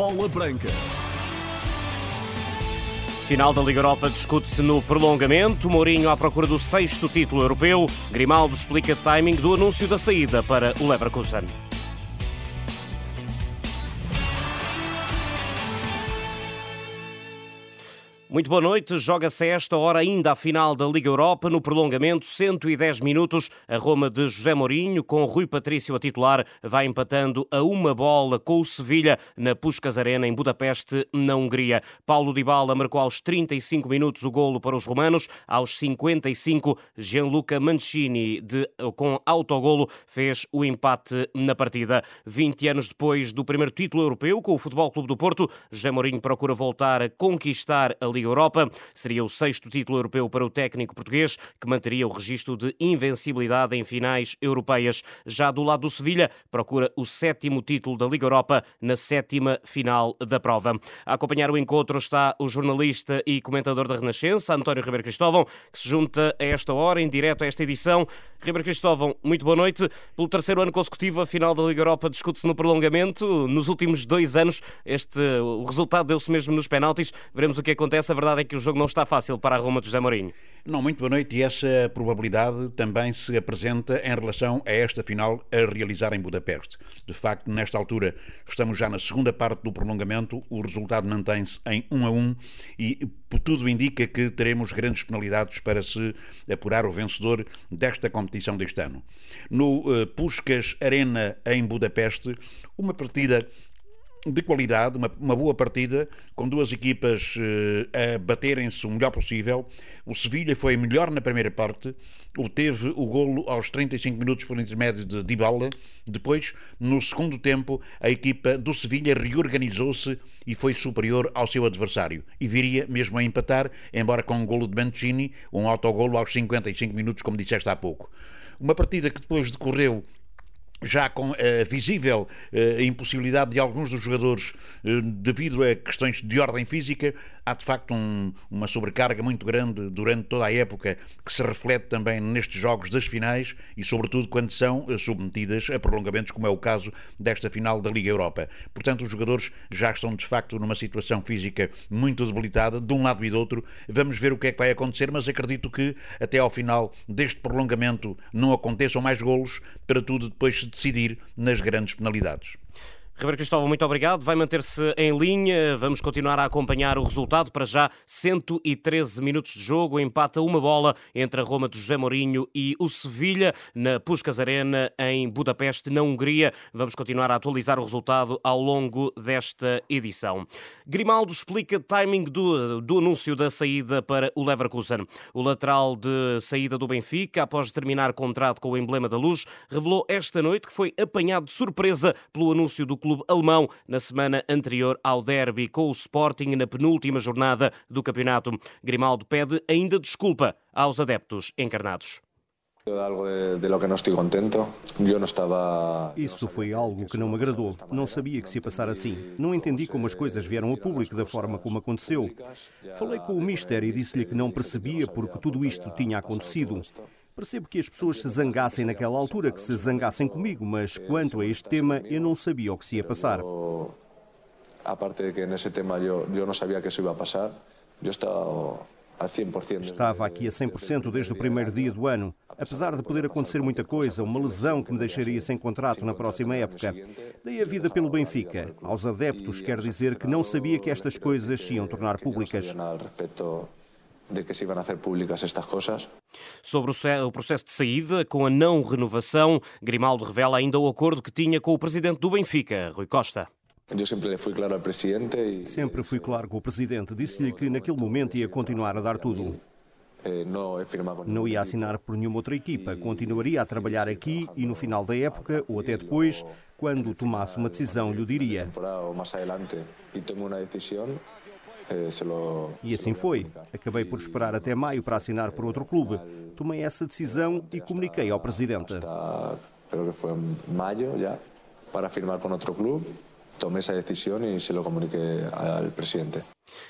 Bola Branca. Final da Liga Europa discute-se no prolongamento. Mourinho à procura do sexto título europeu. Grimaldo explica timing do anúncio da saída para o Leverkusen. Muito boa noite. Joga-se esta hora ainda a final da Liga Europa, no prolongamento, 110 minutos. A Roma de José Mourinho, com Rui Patrício a titular, vai empatando a uma bola com o Sevilha na Puskas Arena, em Budapeste, na Hungria. Paulo Dybala marcou aos 35 minutos o golo para os romanos. Aos 55, Gianluca Mancini, de, com autogolo, fez o empate na partida. 20 anos depois do primeiro título europeu com o Futebol Clube do Porto, José Mourinho procura voltar a conquistar a Liga Liga Europa. Seria o sexto título europeu para o técnico português, que manteria o registro de invencibilidade em finais europeias. Já do lado do Sevilha, procura o sétimo título da Liga Europa na sétima final da prova. A acompanhar o encontro está o jornalista e comentador da Renascença, António Ribeiro Cristóvão, que se junta a esta hora, em direto a esta edição. Ribeiro Cristóvão, muito boa noite. Pelo terceiro ano consecutivo, a final da Liga Europa discute-se no prolongamento. Nos últimos dois anos, este, o resultado deu-se mesmo nos penaltis. Veremos o que acontece a verdade é que o jogo não está fácil para a Roma de José Mourinho. Não, muito boa noite. E essa probabilidade também se apresenta em relação a esta final a realizar em Budapeste. De facto, nesta altura, estamos já na segunda parte do prolongamento, o resultado mantém-se em 1 a 1 e tudo indica que teremos grandes penalidades para se apurar o vencedor desta competição deste ano. No uh, Puskas Arena em Budapeste, uma partida de qualidade, uma, uma, boa partida, com duas equipas uh, a baterem-se o melhor possível. O Sevilha foi melhor na primeira parte, obteve o golo aos 35 minutos por intermédio de Dybala. Depois, no segundo tempo, a equipa do Sevilha reorganizou-se e foi superior ao seu adversário. E viria mesmo a empatar, embora com um golo de Mancini, um autogolo aos 55 minutos, como disseste há pouco. Uma partida que depois decorreu já com a uh, visível uh, impossibilidade de alguns dos jogadores, uh, devido a questões de ordem física, há de facto um, uma sobrecarga muito grande durante toda a época que se reflete também nestes jogos das finais e, sobretudo, quando são eh, submetidas a prolongamentos, como é o caso desta final da Liga Europa. Portanto, os jogadores já estão de facto numa situação física muito debilitada, de um lado e do outro. Vamos ver o que é que vai acontecer, mas acredito que até ao final deste prolongamento não aconteçam mais golos para tudo depois se decidir nas grandes penalidades. Ribeiro Cristóvão, muito obrigado. Vai manter-se em linha. Vamos continuar a acompanhar o resultado. Para já, 113 minutos de jogo. Empata uma bola entre a Roma de José Mourinho e o Sevilha na Puskas Arena, em Budapeste, na Hungria. Vamos continuar a atualizar o resultado ao longo desta edição. Grimaldo explica timing do, do anúncio da saída para o Leverkusen. O lateral de saída do Benfica, após terminar contrato com o emblema da luz, revelou esta noite que foi apanhado de surpresa pelo anúncio do clube clube alemão na semana anterior ao derby com o Sporting na penúltima jornada do campeonato. Grimaldo pede ainda desculpa aos adeptos encarnados. Isso foi algo que não me agradou. Não sabia que se ia passar assim. Não entendi como as coisas vieram a público da forma como aconteceu. Falei com o Mister e disse-lhe que não percebia porque tudo isto tinha acontecido. Percebo que as pessoas se zangassem naquela altura, que se zangassem comigo, mas quanto a este tema eu não sabia o que se ia passar. A parte de que nesse tema eu, eu não sabia que isso ia passar, eu estava a 100%. Estava aqui a 100% desde o primeiro dia do ano. Apesar de poder acontecer muita coisa, uma lesão que me deixaria sem contrato na próxima época. Dei a vida pelo Benfica. Aos adeptos quer dizer que não sabia que estas coisas se iam tornar públicas de que se iam a fazer públicas estas coisas. Sobre o processo de saída, com a não renovação, Grimaldo revela ainda o acordo que tinha com o presidente do Benfica, Rui Costa. Eu sempre fui claro ao presidente. E... Sempre fui claro com o presidente. Disse-lhe que naquele momento ia continuar a dar tudo. Eh, não ia assinar por nenhuma outra equipa. Continuaria a trabalhar aqui e no final da época, ou até depois, quando tomasse uma decisão, lhe diria. E assim foi. Acabei por esperar até maio para assinar por outro clube. Tomei essa decisão e comuniquei ao presidente. Creo que foi em maio já para firmar com outro clube. Tomei essa decisão e se lo comuniquei ao presidente.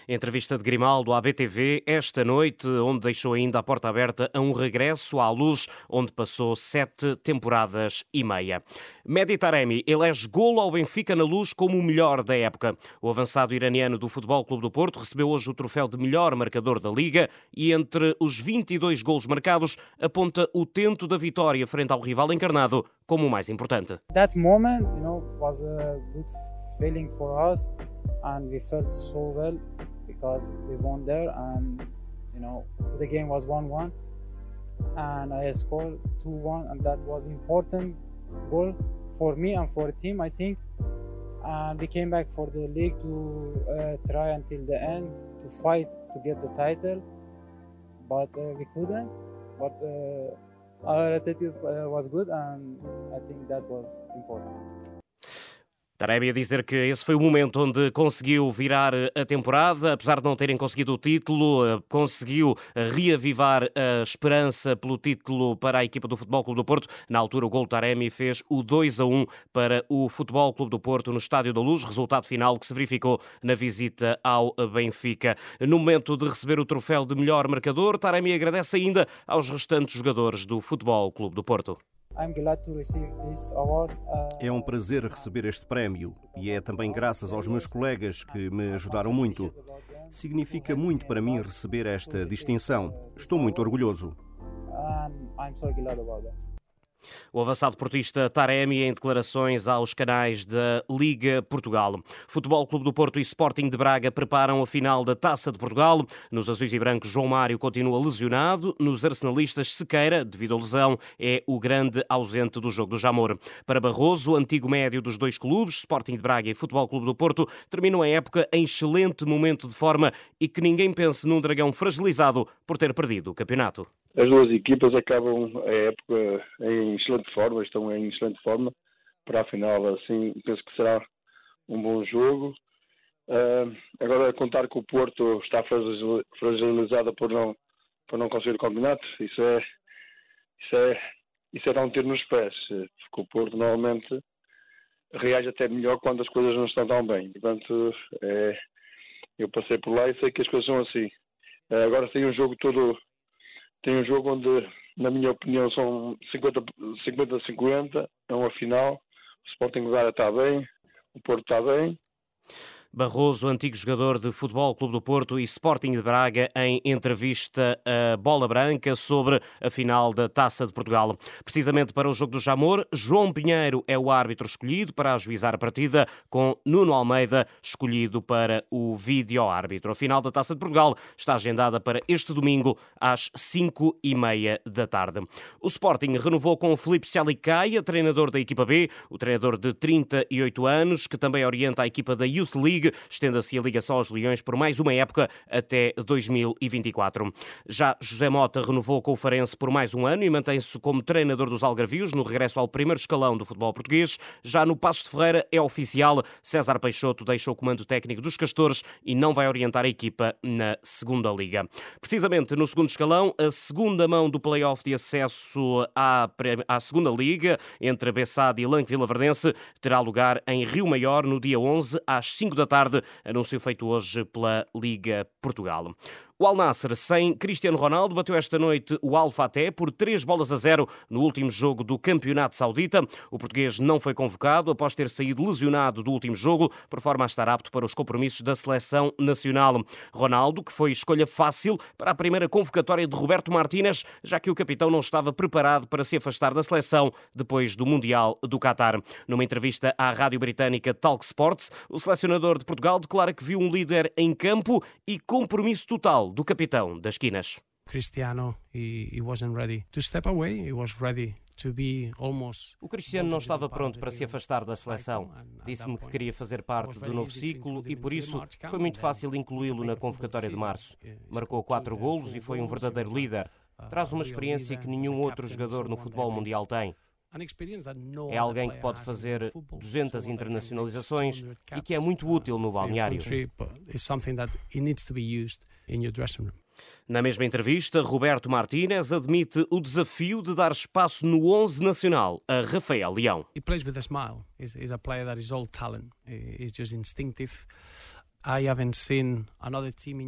Entrevista de Grimaldo à BTV esta noite, onde deixou ainda a porta aberta a um regresso à luz, onde passou sete temporadas e meia. Mehdi Taremi elege golo ao Benfica na luz como o melhor da época. O avançado iraniano do Futebol Clube do Porto recebeu hoje o troféu de melhor marcador da Liga e entre os 22 golos marcados aponta o tento da vitória frente ao rival encarnado como o mais importante. That moment, you know, was a good feeling for us and we felt so well because we won there and you know the game was 1-1 and I scored 2-1 and that was important goal for me and for the team I think. And we came back for the league to uh, try until the end to fight to get the title. But uh, we couldn't. But uh, our attitude uh, was good and I think that was important. Taremi a dizer que esse foi o momento onde conseguiu virar a temporada, apesar de não terem conseguido o título, eh, conseguiu reavivar a esperança pelo título para a equipa do Futebol Clube do Porto. Na altura, o gol Taremi fez o 2 a 1 para o Futebol Clube do Porto no Estádio da Luz, resultado final que se verificou na visita ao Benfica. No momento de receber o troféu de melhor marcador, Taremi agradece ainda aos restantes jogadores do Futebol Clube do Porto. Uh, é um prazer receber este prémio e é também graças aos meus colegas que me ajudaram muito. Significa muito para mim receber esta distinção. Estou muito orgulhoso. O avançado portista Taremi em declarações aos canais da Liga Portugal. Futebol Clube do Porto e Sporting de Braga preparam a final da Taça de Portugal. Nos azuis e brancos, João Mário continua lesionado. Nos arsenalistas, Sequeira, devido à lesão, é o grande ausente do jogo do Jamor. Para Barroso, antigo médio dos dois clubes, Sporting de Braga e Futebol Clube do Porto, terminam a época em excelente momento de forma e que ninguém pense num dragão fragilizado por ter perdido o campeonato as duas equipas acabam a época em excelente forma, estão em excelente forma para a final, assim penso que será um bom jogo. Uh, agora contar que o Porto está fragilizado por não por não conseguir o campeonato, isso é isso é isso é dar um tiro nos pés, porque o Porto normalmente reage até melhor quando as coisas não estão tão bem. Portanto, é, eu passei por lá e sei que as coisas são assim. Uh, agora tem um jogo todo tem um jogo onde, na minha opinião, são 50-50, é uma final. O Sporting Gara está bem, o Porto está bem, Barroso, antigo jogador de Futebol Clube do Porto e Sporting de Braga, em entrevista a Bola Branca sobre a final da Taça de Portugal. Precisamente para o jogo do Jamor, João Pinheiro é o árbitro escolhido para ajuizar a partida, com Nuno Almeida escolhido para o vídeo-árbitro. A final da Taça de Portugal está agendada para este domingo às 5 e meia da tarde. O Sporting renovou com Felipe Salicaia, treinador da equipa B, o treinador de 38 anos, que também orienta a equipa da Youth League League. Estenda-se a ligação aos Leões por mais uma época até 2024. Já José Mota renovou com o Farense por mais um ano e mantém-se como treinador dos Algarvios no regresso ao primeiro escalão do futebol português. Já no Passo de Ferreira é oficial. César Peixoto deixa o comando técnico dos Castores e não vai orientar a equipa na segunda liga. Precisamente no segundo escalão, a segunda mão do play-off de acesso à, à segunda liga entre Bessade e Lanque Vila Verdense terá lugar em Rio Maior no dia 11 às 5 da tarde, anúncio feito hoje pela Liga Portugal. O Al Nasser, sem Cristiano Ronaldo, bateu esta noite o Al Fateh por três bolas a zero no último jogo do Campeonato Saudita. O português não foi convocado após ter saído lesionado do último jogo, por forma a estar apto para os compromissos da seleção nacional. Ronaldo, que foi escolha fácil para a primeira convocatória de Roberto Martínez, já que o capitão não estava preparado para se afastar da seleção depois do Mundial do Qatar. Numa entrevista à rádio britânica Talk Sports, o selecionador de Portugal declara que viu um líder em campo e compromisso total do capitão das Quinas. Cristiano, he, he wasn't ready to step away. He was ready o Cristiano não estava pronto para se afastar da seleção. Disse-me que queria fazer parte do novo ciclo e, por isso, foi muito fácil incluí-lo na convocatória de março. Marcou quatro golos e foi um verdadeiro líder. Traz uma experiência que nenhum outro jogador no futebol mundial tem. É alguém que pode fazer 200 internacionalizações e que é muito útil no balneário. Na mesma entrevista, Roberto Martínez admite o desafio de dar espaço no 11 nacional a Rafael Leão. He plays with a smile. He's, he's a player that is all talent. He's just instinctive.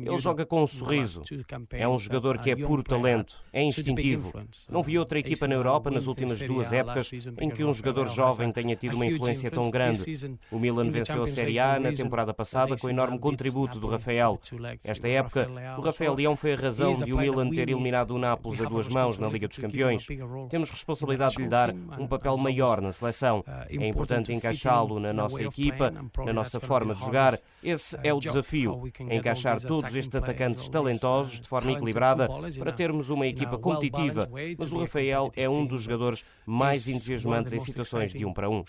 Ele joga com um sorriso. É um jogador que é puro talento, é instintivo. Não vi outra equipa na Europa nas últimas duas épocas em que um jogador jovem tenha tido uma influência tão grande. O Milan venceu a Série A na temporada passada com o enorme contributo do Rafael. Esta época, o Rafael Leão foi a razão de o Milan ter eliminado o Nápoles a duas mãos na Liga dos Campeões. Temos responsabilidade de lhe dar um papel maior na seleção. É importante encaixá-lo na nossa equipa, na nossa forma de jogar. Esse é o desafio, encaixar todos estes atacantes talentosos de forma equilibrada para termos uma equipa competitiva. Mas o Rafael é um dos jogadores mais entusiasmantes em situações de um para um.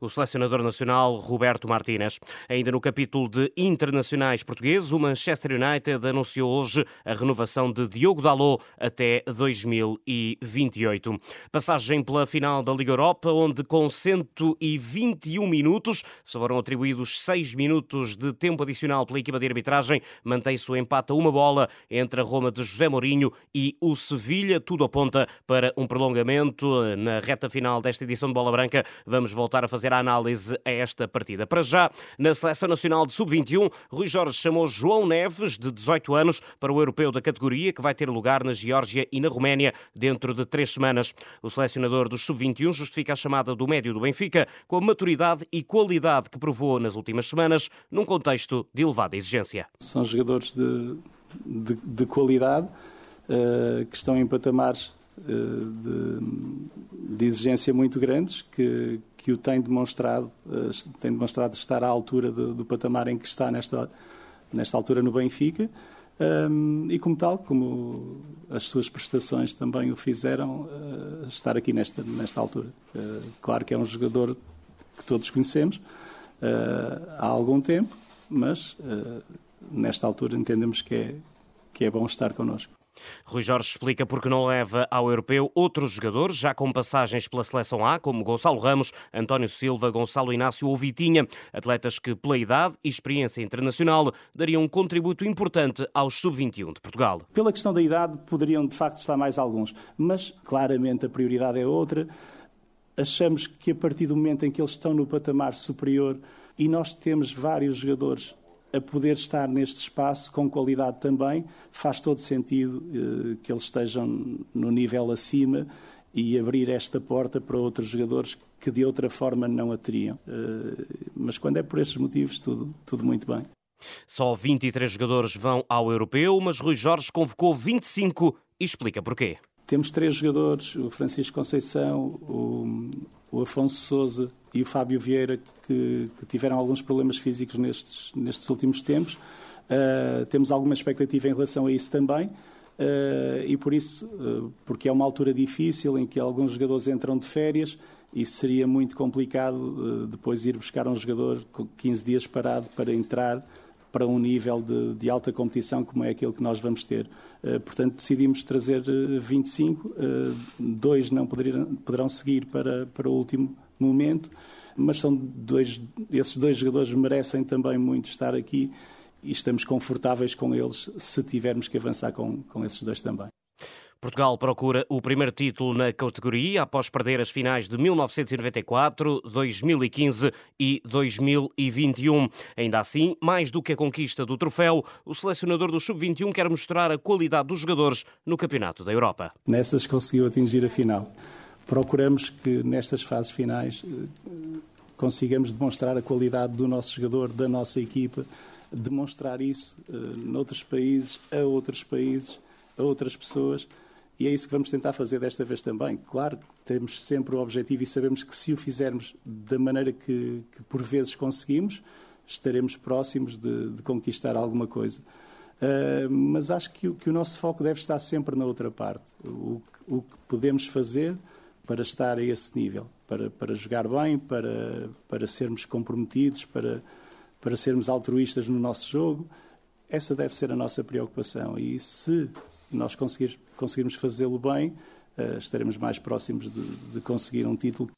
O selecionador nacional Roberto Martínez. Ainda no capítulo de internacionais portugueses, o Manchester United anunciou hoje a renovação de Diogo Dalot até 2028. Passagem pela final da Liga Europa, onde com 121 minutos se foram atribuídos 6 minutos de tempo adicional pela equipa de arbitragem, mantém-se o empate a uma bola entre a Roma de José Mourinho e o Sevilha. Tudo aponta para um prolongamento na reta final desta edição de Bola Branca. Vamos voltar a fazer a análise a esta partida. Para já, na Seleção Nacional de Sub-21, Rui Jorge chamou João Neves, de 18 anos, para o europeu da categoria, que vai ter lugar na Geórgia e na Roménia dentro de três semanas. O selecionador dos Sub-21 justifica a chamada do médio do Benfica com a maturidade e qualidade que provou nas últimas semanas, num contexto de elevada exigência. São jogadores de, de, de qualidade uh, que estão em patamares de, de, exigência muito grandes, que, que o tem demonstrado, eh, tem demonstrado estar à altura do, do patamar em que está nesta, nesta altura no Benfica. Um, e como tal, como as suas prestações também o fizeram, uh, estar aqui nesta, nesta altura. Uh, claro que é um jogador que todos conhecemos uh, há algum tempo, mas nesta altura entendemos que é, que é bom estar connosco. Rui Jorge explica porque não leva ao europeu outros jogadores, já com passagens pela seleção A, como Gonçalo Ramos, António Silva, Gonçalo Inácio ou Vitinha, atletas que, pela idade e experiência internacional, dariam um contributo importante aos sub-21 de Portugal. Pela questão da idade, poderiam de facto estar mais alguns, mas claramente a prioridade é outra. Achamos que a partir do momento em que eles estão no patamar superior e nós temos vários jogadores a poder estar neste espaço com qualidade também, faz todo sentido eh, que eles estejam no nível acima e abrir esta porta para outros jogadores que de outra forma não a teriam. Eh, mas quando é por estes motivos, tudo, tudo muito bem. Só 23 jogadores vão ao europeu, mas Rui Jorge convocou 25 e explica porquê. Temos três jogadores, o Francisco Conceição, o, o Afonso Souza e o Fábio Vieira, que, que tiveram alguns problemas físicos nestes, nestes últimos tempos. Uh, temos alguma expectativa em relação a isso também. Uh, e por isso, uh, porque é uma altura difícil em que alguns jogadores entram de férias, isso seria muito complicado depois ir buscar um jogador com 15 dias parado para entrar para um nível de, de, alta competição como é aquele que nós vamos ter. Portanto, decidimos trazer 25, uh, dois não poderão, poderão seguir para, para o último momento, mas são dois, esses dois jogadores merecem também muito estar aqui e estamos confortáveis com eles se tivermos que avançar com, com esses dois também. Portugal procura o primeiro título na categoria após perder as finais de 1994, 2015 e 2021. Ainda assim, mais do que a conquista do troféu, o selecionador do Sub-21 quer mostrar a qualidade dos jogadores no Campeonato da Europa. Nessas conseguiu atingir a final procuramos que nestas fases finais eh, consigamos demonstrar a qualidade do nosso jogador, da nossa equipa, demonstrar isso uh, noutros países, a outros países, a outras pessoas. E é isso que vamos tentar fazer desta vez também. Claro que temos sempre o objetivo e sabemos que se o fizermos da maneira que, que por vezes conseguimos, estaremos próximos de, de conquistar alguma coisa. Uh, mas acho que, que, o nosso foco deve estar sempre na outra parte. O, o que podemos fazer para estar a esse nível, para, para jogar bem, para, para sermos comprometidos, para, para sermos altruístas no nosso jogo. Essa deve ser a nossa preocupação. E se nós conseguir, conseguirmos fazê-lo bem, uh, estaremos mais próximos de, de conseguir um título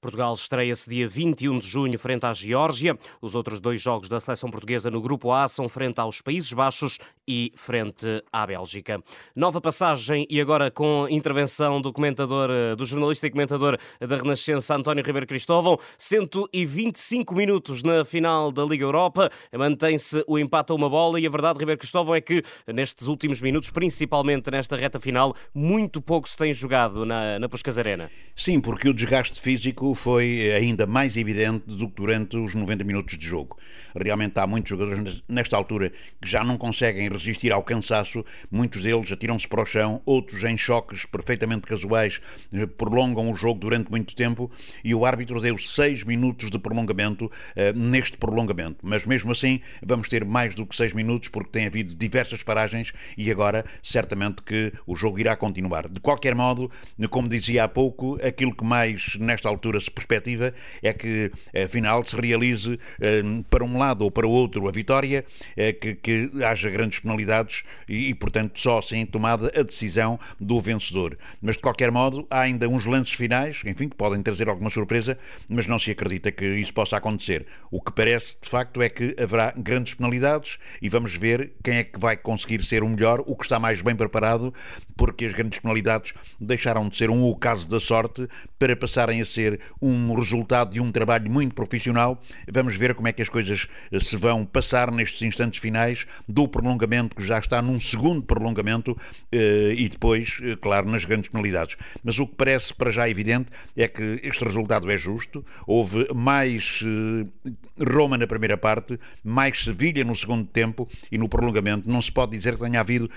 Portugal estreia-se dia 21 de junho frente à Geórgia. Os outros dois jogos da seleção portuguesa no Grupo A são frente aos Países Baixos e frente à Bélgica. Nova passagem e agora com intervenção do comentador, do jornalista e comentador da Renascença António Ribeiro Cristóvão. 125 minutos na final da Liga Europa. Mantém-se o empate a uma bola e a verdade, Ribeiro Cristóvão, é que nestes últimos minutos, principalmente nesta reta final, muito pouco se tem jogado na, na Puscas Arena. Sim, porque o desgaste físico foi ainda mais evidente do que durante os 90 minutos de jogo. Realmente há muitos jogadores nesta altura que já não conseguem resistir ao cansaço, muitos deles atiram-se para o chão, outros em choques perfeitamente casuais eh, prolongam o jogo durante muito tempo e o árbitro deu seis minutos de prolongamento uh, neste prolongamento. Mas mesmo assim vamos ter mais do que seis minutos porque tem havido diversas paragens e agora certamente que o jogo irá continuar. De qualquer modo, como dizia há pouco, aquilo que mais nesta altura se perspectiva é que afinal se realize uh, para um lado ou para o outro a vitória, uh, que, que, haja grandes penalidades e, e, portanto, só assim tomada a decisão do vencedor. Mas de qualquer modo, há ainda uns lances finais, enfim, que podem trazer alguma surpresa, mas não se acredita que isso possa acontecer. O que parece, de facto, é que haverá grandes penalidades e vamos ver quem é que vai conseguir ser o melhor, o que está mais bem preparado, porque as grandes penalidades deixaram de ser um ocaso da sorte para passarem a ser um resultado de um trabalho muito profissional. Vamos ver como é que as coisas se vão passar nestes instantes finais do prolongamento, que já está num segundo prolongamento, eh, e depois, eh, claro, nas grandes penalidades. Mas o que parece para já evidente é que este resultado é justo. Houve mais eh, Roma na primeira parte, mais Sevilha no segundo tempo e no prolongamento. Não se pode dizer que tenha havido,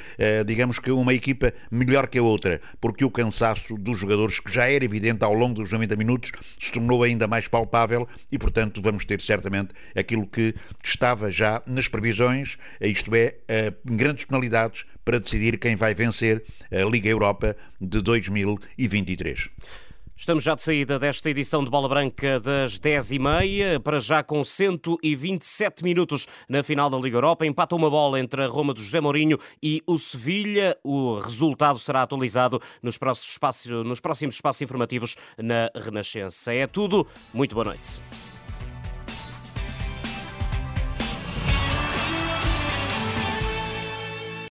digamos que, uma equipa melhor que a outra, porque o cansaço dos jogadores, que já era evidente ao longo dos 90 minutos, se tornou ainda mais palpável e, portanto, vamos ter certamente aquilo que estava já nas previsões, isto é, grandes penalidades para decidir quem vai vencer a Liga Europa de 2023. Estamos já de saída desta edição de Bola Branca das 10h30, para já com 127 minutos na final da Liga Europa. Empata uma bola entre a Roma do José Mourinho e o Sevilha. O resultado será atualizado nos próximos espaços, nos próximos espaços informativos na Renascença. É tudo. Muito boa noite.